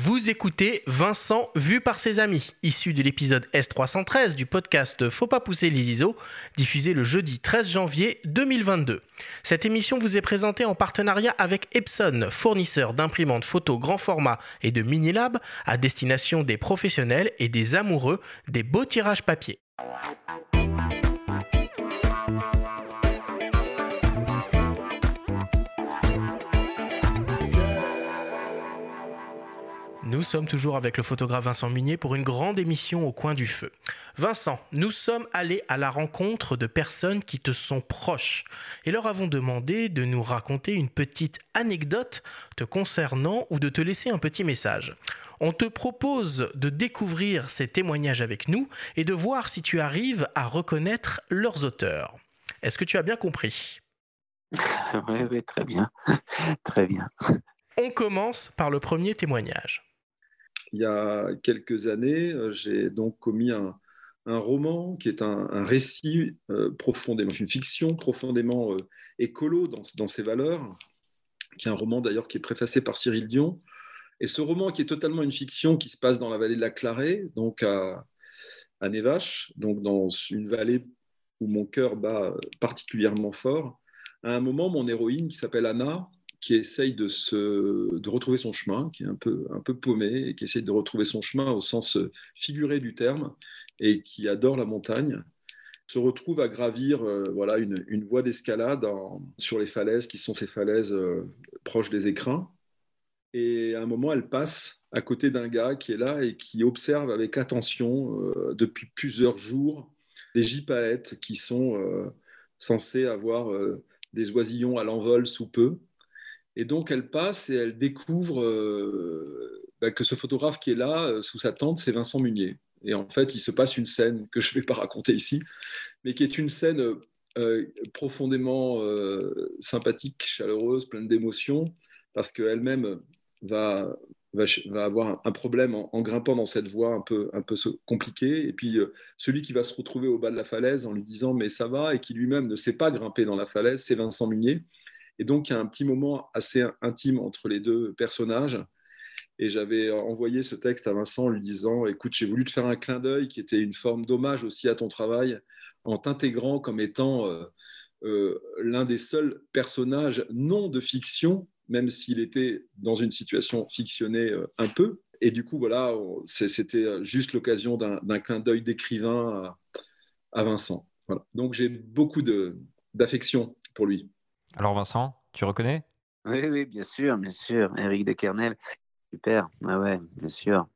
Vous écoutez Vincent vu par ses amis, issu de l'épisode S313 du podcast Faut pas pousser les ISO, diffusé le jeudi 13 janvier 2022. Cette émission vous est présentée en partenariat avec Epson, fournisseur d'imprimantes photo grand format et de mini-lab à destination des professionnels et des amoureux des beaux tirages papier. Nous sommes toujours avec le photographe Vincent Munier pour une grande émission au coin du feu. Vincent, nous sommes allés à la rencontre de personnes qui te sont proches et leur avons demandé de nous raconter une petite anecdote te concernant ou de te laisser un petit message. On te propose de découvrir ces témoignages avec nous et de voir si tu arrives à reconnaître leurs auteurs. Est-ce que tu as bien compris? Oui, oui, très bien. très bien. On commence par le premier témoignage il y a quelques années, euh, j'ai donc commis un, roman qui est un, récit euh, profondément, une fiction profondément euh, écolo dans, ses valeurs, qui est un roman d'ailleurs qui est préfacé par Cyril Dion. Et ce roman qui est totalement une fiction qui se passe dans la vallée de la Clarée, donc à, à Nevache, donc dans une vallée où mon cœur bat particulièrement fort. À un moment, mon héroïne qui s'appelle Anna, qui essaye de, se, de retrouver son chemin, qui est un peu, un peu paumé et qui essaye de retrouver son chemin au sens figuré du terme et qui adore la montagne, se retrouve à gravir euh, voilà, une, une voie d'escalade sur les falaises qui sont ces falaises euh, proches des écrins. Et à un moment, elle passe à côté d'un gars qui est là et qui observe avec attention euh, depuis plusieurs jours des gypaètes qui sont censés avoir des oisillons à l'envol sous peu et donc, elle passe et elle découvre euh, bah, que ce photographe qui est là, euh, sous sa tente, c'est Vincent Munier. Et en fait, il se passe une scène que je ne vais pas raconter ici, mais qui est une scène euh, profondément sympathique, chaleureuse, pleine d'émotions, parce qu'elle-même va, avoir un problème en, grimpant dans cette voie un peu compliquée. Et puis, celui qui va se retrouver au bas de la falaise en lui disant Mais ça va, et qui lui-même ne sait pas grimper dans la falaise, c'est Vincent Munier. Et donc, il y a un petit moment assez intime entre les deux personnages. Et j'avais envoyé ce texte à Vincent en lui disant Écoute, j'ai voulu te faire un clin d'œil qui était une forme d'hommage aussi à ton travail, en t'intégrant comme étant euh, euh, l'un des seuls personnages non de fiction, même s'il était dans une situation fictionnée euh, un peu. Et du coup, voilà, c'était juste l'occasion d'un clin d'œil d'écrivain à, Vincent. Donc, j'ai beaucoup d'affection pour lui. Alors Vincent, tu reconnais? Oui, oui, bien sûr, bien sûr. Eric de Kernel, super. Ouais, ouais, bien sûr.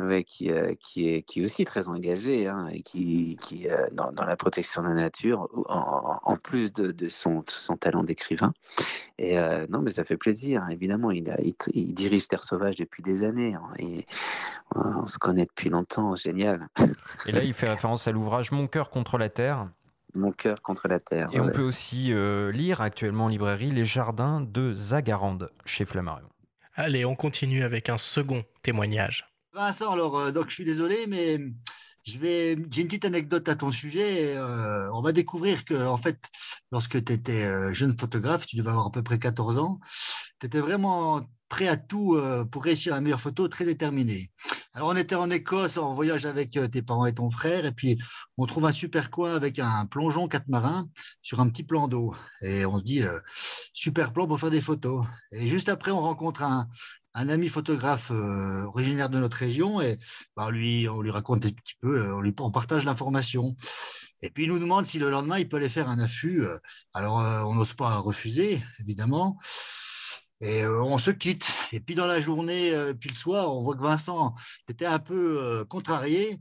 Ouais, qui, euh, qui, est, qui est aussi très engagé hein, et qui, qui euh, dans, dans, la protection de la nature, en, en plus de, de, son, son talent d'écrivain. Et euh, non, mais ça fait plaisir, hein. évidemment. Il, a, il, dirige Terre Sauvage depuis des années. Hein, et on se connaît depuis longtemps, génial. Et là, il fait référence à l'ouvrage Mon cœur contre la Terre, mon cœur contre la terre. Et on peut aussi euh, lire actuellement en librairie Les Jardins de Zagarande chez Flammarion. Allez, on continue avec un second témoignage. Vincent, alors, euh, donc je suis désolé, mais je vais, j'ai une petite anecdote à ton sujet. Euh, on va découvrir que, en fait, lorsque tu étais jeune photographe, tu devais avoir à peu près 14 ans, tu étais vraiment prêt à tout pour réussir la meilleure photo, très déterminé. Alors, on était en Écosse en voyage avec euh, tes parents et ton frère, et puis on trouve un super coin avec un plongeon quatre marins sur un petit plan d'eau. Et on se dit, euh, super plan pour faire des photos. Et juste après, on rencontre un, ami photographe euh, originaire de notre région, et bah, lui, on lui raconte un petit peu, on, lui, on partage l'information. Et puis il nous demande si le lendemain, il peut aller faire un affût. Alors, on n'ose pas refuser, évidemment. Et euh, on se quitte. Et puis dans la journée, euh, puis le soir, on voit que Vincent, était un peu euh, contrarié.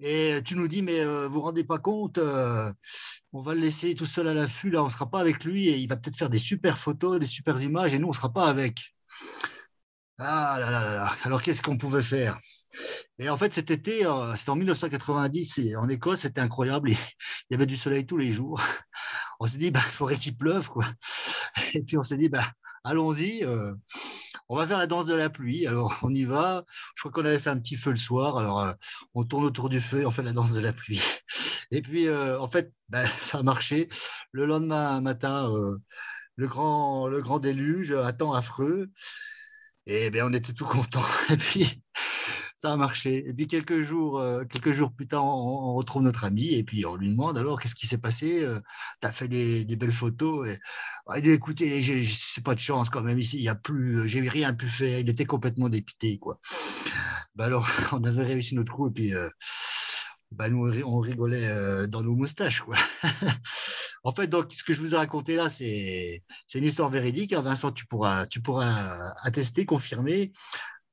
Et tu nous dis, mais vous vous rendez pas compte, on va le laisser tout seul à l'affût, là, on ne sera pas avec lui et il va peut-être faire des super photos, des super images et nous, on ne sera pas avec. Ah là là là là. Alors qu'est-ce qu'on pouvait faire? Et en fait, cet été, c'était en 1990 et en Écosse, c'était incroyable. Il y avait du soleil tous les jours. On s'est dit, bah, il faudrait qu'il pleuve, quoi. Et puis on s'est dit, bah, allons-y. Euh, on va faire la danse de la pluie. Alors, on y va. Je crois qu'on avait fait un petit feu le soir. Alors, euh, on tourne autour du feu et on fait la danse de la pluie. Et puis, euh, en fait, ben, ça a marché. Le lendemain matin, le, grand, le grand déluge, un temps affreux. Et bien, on était tout contents. Et puis, ça a marché. Et puis, quelques jours, euh, quelques jours plus tard, on, retrouve notre ami et puis on lui demande alors, qu'est-ce qui s'est passé euh, Tu as fait des, belles photos. Et, il dit, écoutez, c'est pas de chance quand même ici. Il y a plus, j'ai rien pu faire. Il était complètement dépité, quoi. Ben alors, on avait réussi notre coup et puis. Euh, ben nous, on rigolait dans nos moustaches. Quoi. en fait, donc, ce que je vous ai raconté là, c'est une histoire véridique. Hein. Vincent, tu pourras, tu pourras attester, confirmer.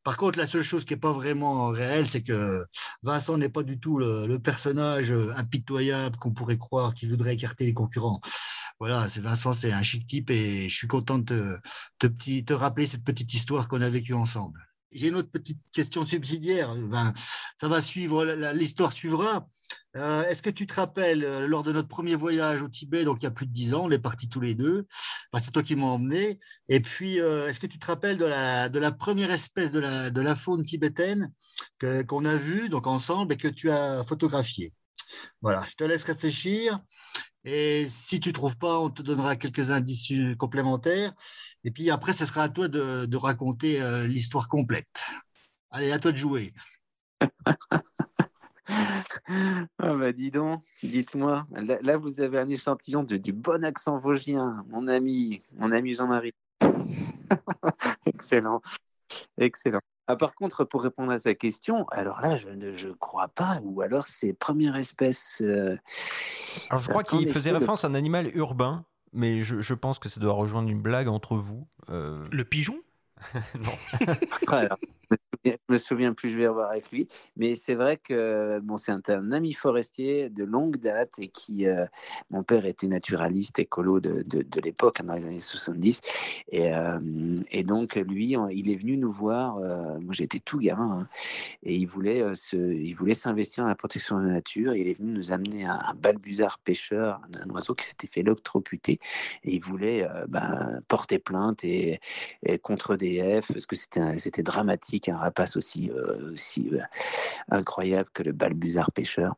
Par contre, la seule chose qui n'est pas vraiment réelle, c'est que Vincent n'est pas du tout le, personnage impitoyable qu'on pourrait croire qui voudrait écarter les concurrents. Voilà, c'est Vincent, c'est un chic type et je suis content de te, te rappeler cette petite histoire qu'on a vécue ensemble. J'ai une autre petite question subsidiaire. Ben, ça va suivre, l'histoire suivra. Euh, est-ce que tu te rappelles, euh, lors de notre premier voyage au Tibet, donc il y a plus de dix ans, on est partis tous les deux, enfin, c'est toi qui m'as emmené, et puis euh, est-ce que tu te rappelles de la, première espèce de la, faune tibétaine qu'on a vue donc ensemble et que tu as photographiée? Voilà, je te laisse réfléchir, et si tu ne trouves pas, on te donnera quelques indices complémentaires, et puis après, ce sera à toi de raconter l'histoire complète. Allez, à toi de jouer. Ah bah dis donc, dites-moi. Là, vous avez un échantillon de, du bon accent vosgien, mon ami, mon ami Jean-Marie. excellent, excellent. Ah, par contre, pour répondre à sa question, alors là, je ne je crois pas, ou alors c'est première espèce. Euh, alors je crois qu'il faisait référence à un animal urbain, mais je, je, pense que ça doit rejoindre une blague entre vous. Euh. Le pigeon? Non. alors, je me souviens plus, je vais revoir avec lui. Mais c'est vrai que bon, c'est un, ami forestier de longue date et qui, euh, mon père était naturaliste écolo de, de, l'époque, hein, dans les années 70. Et, euh, et, donc, lui, il est venu nous voir. Euh, moi, j'étais tout gamin hein, et il voulait, se, s'investir dans la protection de la nature. Il est venu nous amener un, un balbuzard pêcheur, un, oiseau qui s'était fait électrocuter et il voulait ben, porter plainte et, et contre DF parce que c'était dramatique, un passe aussi, euh, euh, incroyable que le balbuzard pêcheur.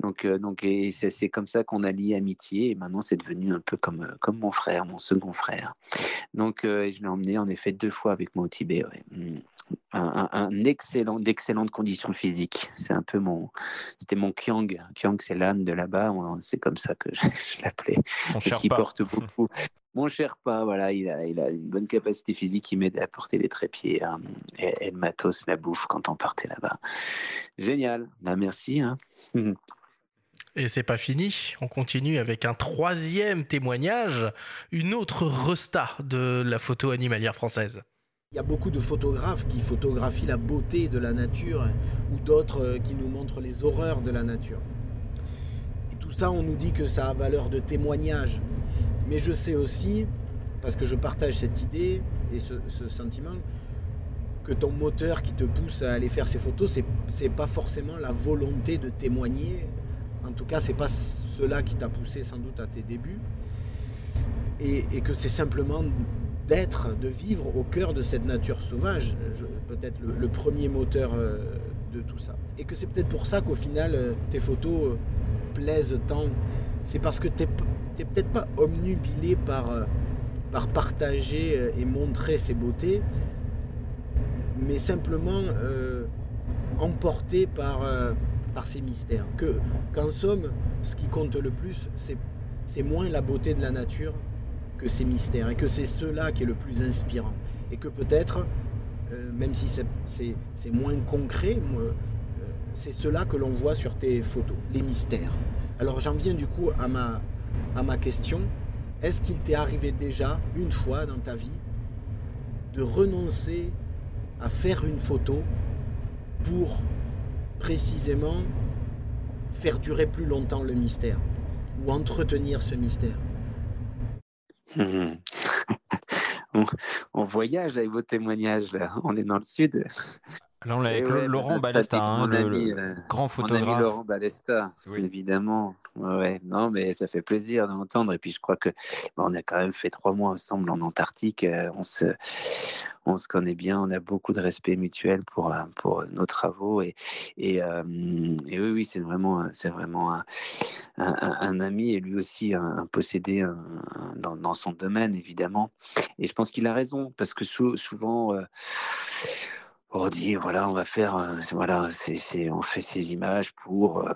Donc, euh, donc c'est comme ça qu'on a lié amitié et maintenant c'est devenu un peu comme, comme mon frère, mon second frère. Donc je l'ai emmené en effet deux fois avec moi au Tibet. Mm. Un, excellent, d'excellentes conditions physiques. C'est un peu mon, c'était mon Kyang. Kyang, c'est l'âne de là-bas. C'est comme ça que je, l'appelais. Porte beaucoup. Mon cher pas, voilà, il a, il a une bonne capacité physique qui m'aide à porter les trépieds hein, et, le matos, la bouffe quand on partait là-bas. Génial, bah, merci. Hein. Et c'est pas fini, on continue avec un troisième témoignage, une autre resta de la photo animalière française. Il y a beaucoup de photographes qui photographient la beauté de la nature ou d'autres euh, qui nous montrent les horreurs de la nature. Et tout ça, on nous dit que ça a valeur de témoignage. Mais je sais aussi, parce que je partage cette idée et ce, sentiment, que ton moteur qui te pousse à aller faire ces photos, c'est, c'est pas forcément la volonté de témoigner. En tout cas, c'est pas cela qui t'a poussé sans doute à tes débuts. Et, que c'est simplement d'être, de vivre au cœur de cette nature sauvage, peut-être le, premier moteur euh, de tout ça. Et que c'est peut-être pour ça qu'au final, euh, tes photos euh, plaisent tant. C'est parce que tu n'es peut-être pas omnubilé par, par partager et montrer ses beautés, mais simplement emporté par, par ces mystères. Que, qu'en somme, ce qui compte le plus, c'est moins la beauté de la nature que ces mystères, et que c'est cela qui est le plus inspirant. Et que peut-être, même si c'est, moins concret, c'est cela que l'on voit sur tes photos, les mystères. Alors j'en viens du coup à ma, à ma question, est-ce qu'il t'est arrivé déjà une fois dans ta vie de renoncer à faire une photo pour précisément faire durer plus longtemps le mystère ou entretenir ce mystère? on, voyage avec vos témoignages là. On est dans le sud. Là, on l'a avec Laurent Balesta, hein, le, euh, grand photographe. Mon ami Laurent Balesta, évidemment. Ouais, non, mais ça fait plaisir d'entendre. Et puis, je crois que on a quand même fait trois mois ensemble en Antarctique. Euh, on se, on se connaît bien, on a beaucoup de respect mutuel pour, pour nos travaux. Et, et, et oui, oui c'est vraiment, vraiment un, un, ami et lui aussi un, possédé dans, son domaine, évidemment. Et je pense qu'il a raison, parce que souvent, on dit voilà on va faire euh, voilà c'est on fait ces images pour euh,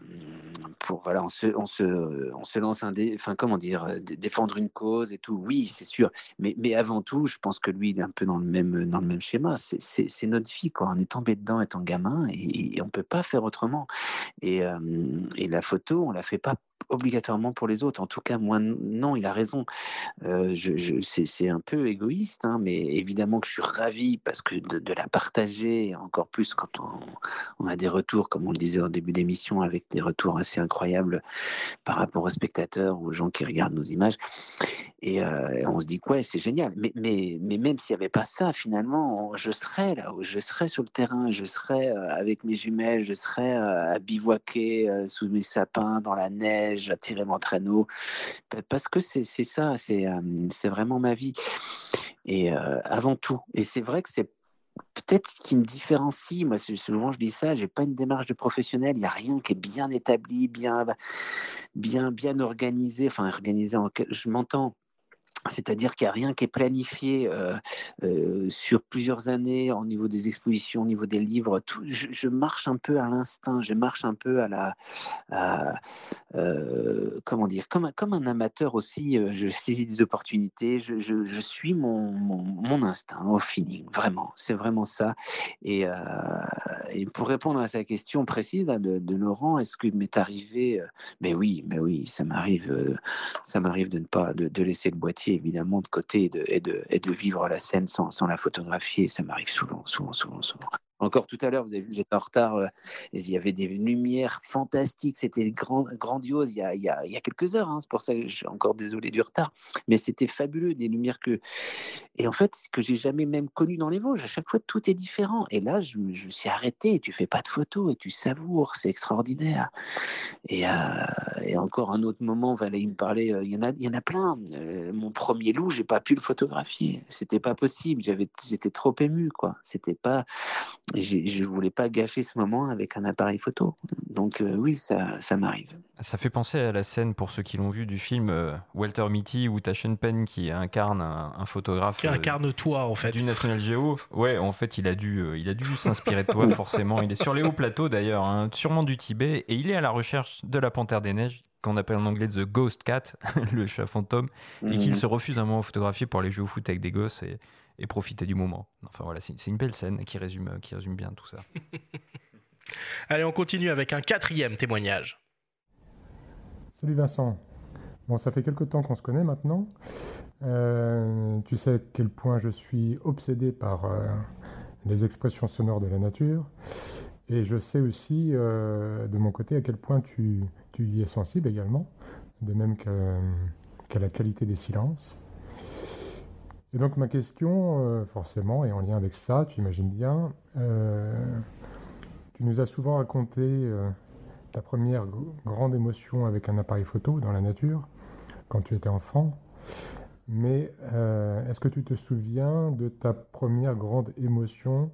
pour voilà on se on se on se lance un dé, enfin comment dire euh, défendre une cause et tout. Oui c'est sûr. Mais mais avant tout je pense que lui il est un peu dans le même dans le même schéma. C'est notre vie quoi. On est tombé dedans étant gamin et, et on peut pas faire autrement. Et et la photo on la fait pas obligatoirement pour les autres. En tout cas, moi, non, il a raison. Euh, je, c'est un peu égoïste, hein, mais évidemment que je suis ravi parce que de, la partager, encore plus quand on, a des retours, comme on le disait au début d'émission, avec des retours assez incroyables par rapport aux spectateurs, aux gens qui regardent nos images. Et, euh, on se dit, ouais, c'est génial. Mais, mais, mais même s'il n'y avait pas ça, finalement, je serais là, je serais sur le terrain, je serais euh, avec mes jumelles, je serais à bivouaquer sous mes sapins, dans la neige j'attirais mon traîneau, parce que c'est ça, euh, c'est vraiment ma vie. Et euh, avant tout, et c'est vrai que c'est peut-être ce qui me différencie, moi souvent je dis ça, j'ai pas une démarche de professionnel, il n'y a rien qui est bien établi, bien, bien, bien organisé, enfin organisé, en, je m'entends, c'est-à-dire qu'il n'y a rien qui est planifié euh, euh, sur plusieurs années au niveau des expositions, au niveau des livres. Je, marche un peu à l'instinct, je marche un peu à la, euh, comment dire, comme un, amateur aussi. je saisis des opportunités, je, suis mon, mon, instinct au feeling, vraiment. C'est vraiment ça. Et, pour répondre à sa question précise de, Laurent, est-ce qu'il m'est arrivé Mais oui, mais oui, ça m'arrive, ça de ne pas de laisser le boîtier évidemment de côté et de, vivre la scène sans, sans la photographier. Ça m'arrive souvent, souvent, souvent, souvent. Encore tout à l'heure, vous avez vu, j'étais en retard. Euh, il y avait des lumières fantastiques. C'était grand, grandiose il y, a, quelques heures. Hein, c'est pour ça que je suis encore désolé du retard. Mais c'était fabuleux, des lumières que. Et en fait, que j'ai jamais même connu dans les Vosges. À chaque fois, tout est différent. Et là, je, me suis arrêté. Tu fais pas de photos et tu savoures. C'est extraordinaire. Et, euh, et, encore un autre moment, il me parlait. Euh, il, y en a, il y en a plein. mon premier loup, j'ai pas pu le photographier. C'était pas possible. J'étais trop ému, quoi. C'était pas je ne voulais pas gâcher ce moment avec un appareil photo. Donc euh, oui, ça, ça m'arrive. Ça fait penser à la scène, pour ceux qui l'ont vu, du film euh, Walter Mitty ou Taschen Penn qui incarne un, photographe. Qui incarne euh, toi, en fait. Du National Geo. Ouais, en fait, il a dû, il a dû s'inspirer de toi, forcément. Il est sur les hauts plateaux, d'ailleurs, hein, sûrement du Tibet, et il est à la recherche de la panthère des neiges qu'on appelle en anglais The Ghost Cat, le chat fantôme, et qu'il mhm. se refuse un moment à photographier pour aller jouer au foot avec des gosses. Et, et profiter du moment. Enfin voilà, c'est une belle scène qui résume, qui résume bien tout ça. Allez, on continue avec un quatrième témoignage. Salut Vincent. Bon, ça fait quelque temps qu'on se connaît maintenant. Euh, tu sais à quel point je suis obsédé par euh, les expressions sonores de la nature. Et je sais aussi, euh, de mon côté, à quel point tu, tu y es sensible également, de même qu'à la qualité des silences. Et donc ma question, euh, forcément, est en lien avec ça, tu imagines bien. Euh, tu nous as souvent raconté euh, ta première grande émotion avec un appareil photo dans la nature, quand tu étais enfant. Mais est-ce que tu te souviens de ta première grande émotion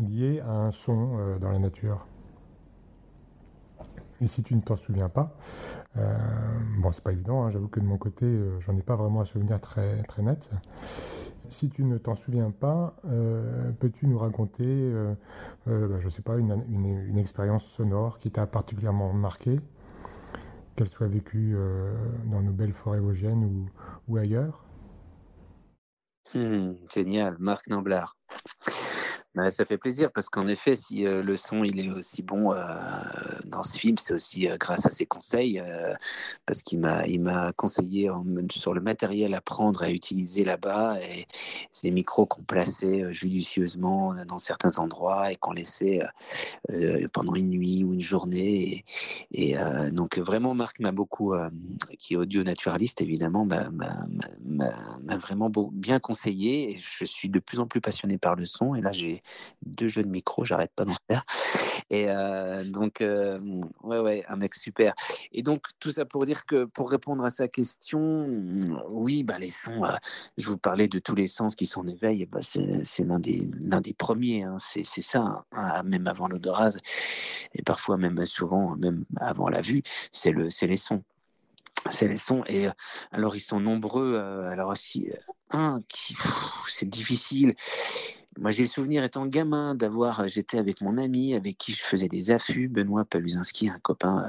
liée à un son dans la nature? Et si tu ne t'en souviens pas, euh, bon, c'est pas évident, hein, j'avoue que de mon côté, euh, j'en ai pas vraiment un souvenir très, très net. Si tu ne t'en souviens pas, euh, peux-tu nous raconter, bah, je sais pas, une, une, expérience sonore qui t'a particulièrement marqué, qu'elle soit vécue dans nos belles forêts vosgiennes ou, ou ailleurs? Hmm, Génial, Marc Namblard. Bah, ça fait plaisir parce qu'en effet, si euh, le son il est aussi bon euh, dans ce film, c'est aussi euh, grâce à ses conseils, parce qu'il m'a il m'a conseillé sur le matériel à prendre à utiliser là-bas et ces micros qu'on plaçait judicieusement dans certains endroits et qu'on laissait pendant une nuit ou une journée. Et, donc vraiment, Marc m'a beaucoup, qui est audio naturaliste évidemment, m'a vraiment bien conseillé. Et je suis de plus en plus passionné par le son et là j'ai deux jeux de micro, j'arrête pas d'en faire. Et euh, donc, euh, ouais, ouais, un mec super. Et donc, tout ça pour dire que, pour répondre à sa question, oui, bah, les sons, euh, je vous parlais de tous les sens qui sont en bah, c'est l'un des, des premiers, hein, c'est ça, hein, même avant l'odorat, et parfois même souvent, même avant la vue, c'est le, les sons c'est les sons. Et alors, ils sont nombreux. alors, aussi, un qui, c'est difficile. Moi, j'ai le souvenir, étant gamin, d'avoir, euh, j'étais avec mon ami avec qui je faisais des affûts, Benoît Paluzinski, un copain, euh,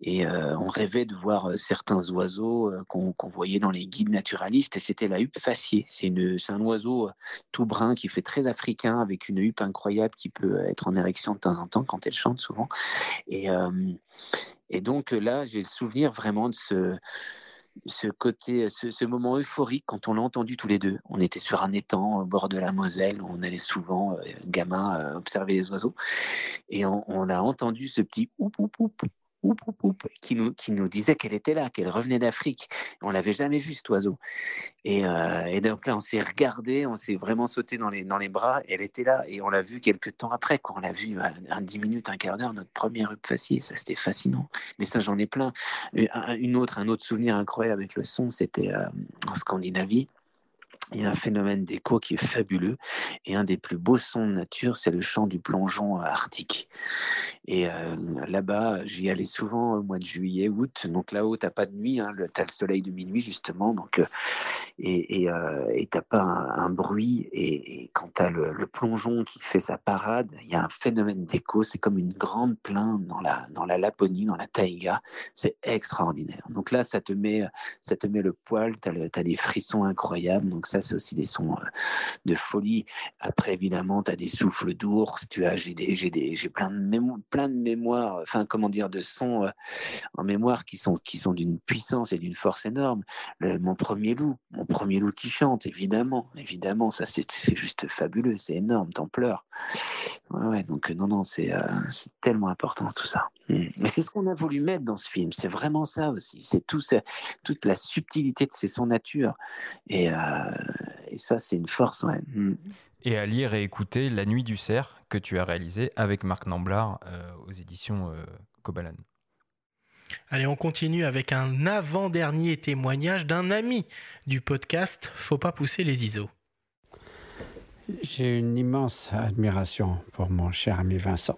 et euh, on rêvait de voir certains oiseaux qu'on voyait dans les guides naturalistes, et c'était la huppe faciée. C'est un oiseau tout brun qui fait très africain, avec une huppe incroyable qui peut être en érection de temps en temps quand elle chante souvent. Et, et donc là, j'ai le souvenir vraiment de ce côté, ce, moment euphorique quand on l'a entendu tous les deux. On était sur un étang au bord de la Moselle, on allait souvent, euh, gamin, euh, observer les oiseaux, et on, on, a entendu ce petit oup oup oup qui nous, qui nous disait qu'elle était là, qu'elle revenait d'Afrique. On l'avait jamais vu cet oiseau. Et, euh, et donc là, on s'est regardé, on s'est vraiment sauté dans les, dans les bras. Elle était là et on l'a vu quelques temps après. Quand on l'a vu un, dix minutes, un quart d'heure, notre première rue facier, ça c'était fascinant. Mais ça, j'en ai plein. Une autre, un autre souvenir incroyable avec le son, c'était euh, en Scandinavie il y a un phénomène d'écho qui est fabuleux et un des plus beaux sons de nature, c'est le chant du plongeon arctique. Et euh, là-bas, j'y allais souvent au mois de juillet, août. Donc là-haut, t'as pas de nuit, hein, t'as le soleil de minuit justement. Donc euh, et et euh, t'as pas un, bruit. Et, quand t'as le, le plongeon qui fait sa parade, il y a un phénomène d'écho. C'est comme une grande plainte dans la dans la Laponie, dans la taïga. C'est extraordinaire. Donc là, ça te met ça te met le poil. T'as as des frissons incroyables. Donc c'est aussi des sons euh, de folie. Après, évidemment, tu as des souffles d'ours, tu as, j'ai j'ai des, j'ai plein de plein de mémoires, enfin, comment dire, de sons euh, en mémoire qui sont, qui sont d'une puissance et d'une force énorme. mon premier loup, mon premier loup qui chante, évidemment, évidemment, ça, c'est, juste fabuleux, c'est énorme, t'en pleures. Ouais, donc, non, non, c'est, euh, c'est tellement important tout ça. Mm. Mais c'est ce qu'on a voulu mettre dans ce film, c'est vraiment ça aussi, c'est tout, toute la subtilité de ces sons nature. Et, et ça, c'est une force, ouais. Mm. Et à lire et écouter La Nuit du Cerf, que tu as réalisé avec Marc Namblard euh, aux éditions euh, Kobalan. Allez, on continue avec un avant-dernier témoignage d'un ami du podcast Faut pas pousser les ISO. J'ai une immense admiration pour mon cher ami Vincent.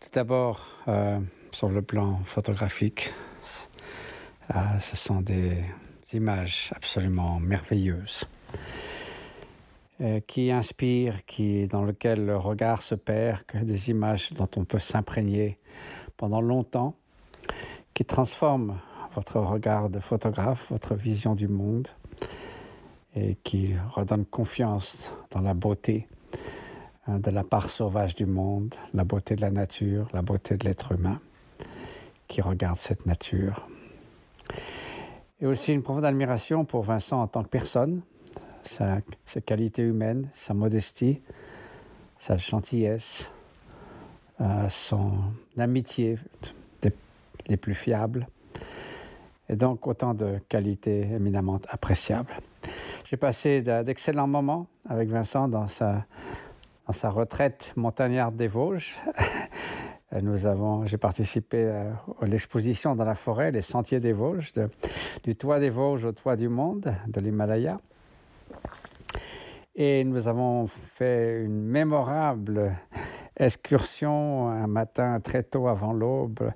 Tout d'abord, euh, sur le plan photographique, ce sont des images absolument merveilleuses euh, qui inspirent, dans lesquelles le regard se perd, que des images dont on peut s'imprégner pendant longtemps, qui transforment votre regard de photographe, votre vision du monde, et qui redonnent confiance dans la beauté hein, de la part sauvage du monde, la beauté de la nature, la beauté de l'être humain qui regarde cette nature et aussi une profonde admiration pour Vincent en tant que personne, sa, sa qualité humaine, sa modestie, sa gentillesse, euh, son amitié des, plus fiables, et donc autant de qualités éminemment appréciables. J'ai passé d'excellents moments avec Vincent dans sa, retraite montagnarde des Vosges. Nous avons, j'ai participé euh, à l'exposition dans la forêt, les sentiers des Vosges, du toit des Vosges au toit du monde, de l'Himalaya. Et nous avons fait une mémorable excursion un matin très tôt avant l'aube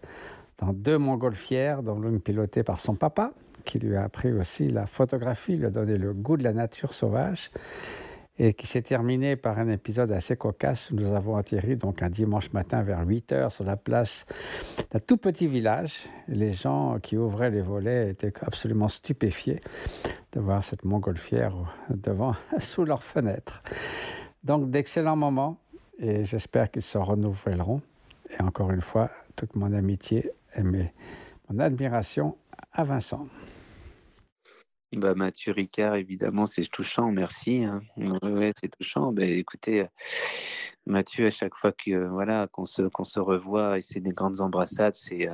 dans deux montgolfières, dont l'une pilotée par son papa, qui lui a appris aussi la photographie, lui a donné le goût de la nature sauvage et qui s'est terminé par un épisode assez cocasse où nous avons atterri donc un dimanche matin vers 8 heures sur la place d'un tout petit village. Les gens qui ouvraient les volets étaient absolument stupéfiés de voir cette montgolfière devant, sous leurs fenêtres. Donc d'excellents moments et j'espère qu'ils se renouvelleront. Et encore une fois, toute mon amitié et mon admiration à Vincent. Bah, Mathieu Ricard, évidemment, c'est touchant, merci. Hein. Ouais, c'est touchant. Bah, écoutez, Mathieu, à chaque fois que voilà qu'on se, qu'on se revoit et c'est des grandes embrassades, c'est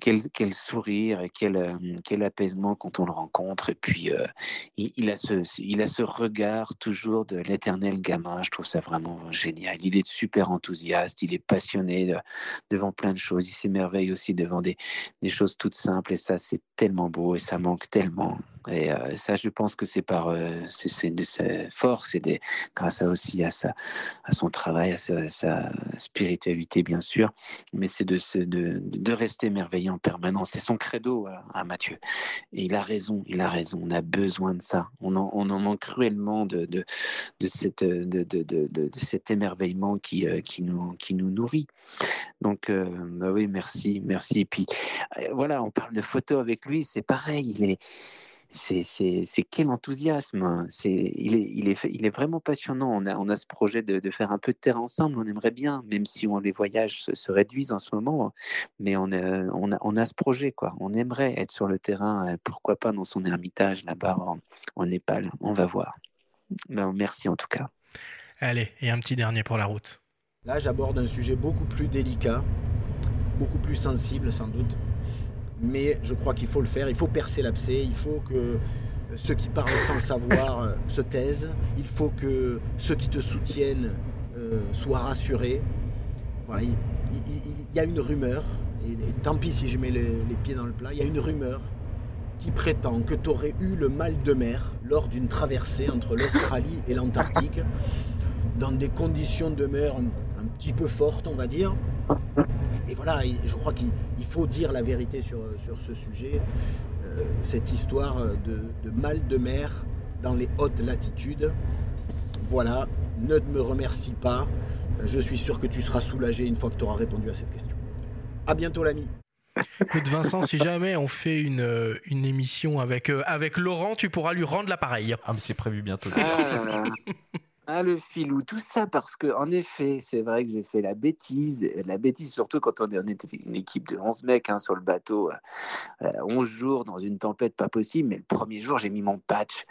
quel, quel sourire et quel, euh, quel apaisement quand on le rencontre. Et puis, euh, il, a ce, il a ce regard toujours de l'éternel gamin. Je trouve ça vraiment génial. Il est super enthousiaste, il est passionné de, devant plein de choses. Il s'émerveille aussi devant des, des choses toutes simples. Et ça, c'est tellement beau et ça manque tellement. Et euh, ça, je pense que c'est par euh, c'est de sa force et grâce à aussi à, sa, à son travail, à sa, spiritualité, bien sûr. Mais c'est de, de, de rester merveilleux en permanence. C'est son credo à, à, Mathieu. Et il a raison, il a raison. On a besoin de ça. On en, on en manque cruellement de, de, de, cette, de, cet émerveillement qui, euh, qui, nous, qui nous nourrit. Donc, euh, bah oui, merci, merci. Et puis, euh, voilà, on parle de photos avec lui, c'est pareil. Il est c'est quel enthousiasme. Hein. C'est il, est, il, est, il est vraiment passionnant. On a, on a ce projet de, de, faire un peu de terre ensemble. On aimerait bien, même si on, les voyages se, se, réduisent en ce moment. Mais on a, on, a, on a ce projet. quoi. On aimerait être sur le terrain. Euh, pourquoi pas dans son ermitage là-bas en, en, Népal. On va voir. Ben, merci en tout cas. Allez, et un petit dernier pour la route. Là, j'aborde un sujet beaucoup plus délicat, beaucoup plus sensible sans doute mais je crois qu'il faut le faire, il faut percer l'abcès, il faut que ceux qui parlent sans savoir euh, se taisent, il faut que ceux qui te soutiennent euh, soient rassurés. Voilà, il, y a une rumeur, et, tant pis si je mets les, pieds dans le plat, il y a une rumeur qui prétend que tu aurais eu le mal de mer lors d'une traversée entre l'Australie et l'Antarctique, dans des conditions de mer un petit peu fortes, on va dire. Et voilà, je crois qu'il faut dire la vérité sur, sur ce sujet. Euh, cette histoire de, de, mal de mer dans les hautes latitudes. Voilà, ne me remercie pas. Je suis sûr que tu seras soulagé une fois que tu auras répondu à cette question. À bientôt l'ami. Écoute Vincent, si jamais on fait une, une émission avec, euh, avec Laurent, tu pourras lui rendre l'appareil. Ah mais c'est prévu bientôt. Ah, le filou, tout ça parce que, en effet, c'est vrai que j'ai fait la bêtise, la bêtise surtout quand on, était une équipe de 11 mecs hein, sur le bateau, euh, 11 jours dans une tempête pas possible, mais le premier jour j'ai mis mon patch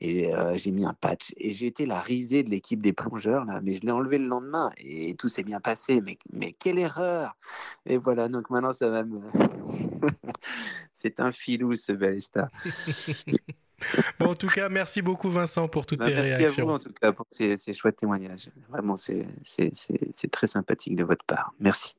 et euh, j'ai mis un patch et j'ai été la risée de l'équipe des plongeurs mais je l'ai enlevé le lendemain et tout s'est bien passé, mais, mais quelle erreur Et voilà, donc maintenant ça va me... c'est un filou ce Balesta. En tout cas, merci beaucoup Vincent pour toutes bah, tes merci réactions. Merci à vous en tout cas pour ces, ces chouettes témoignages. Vraiment, c'est très sympathique de votre part. Merci.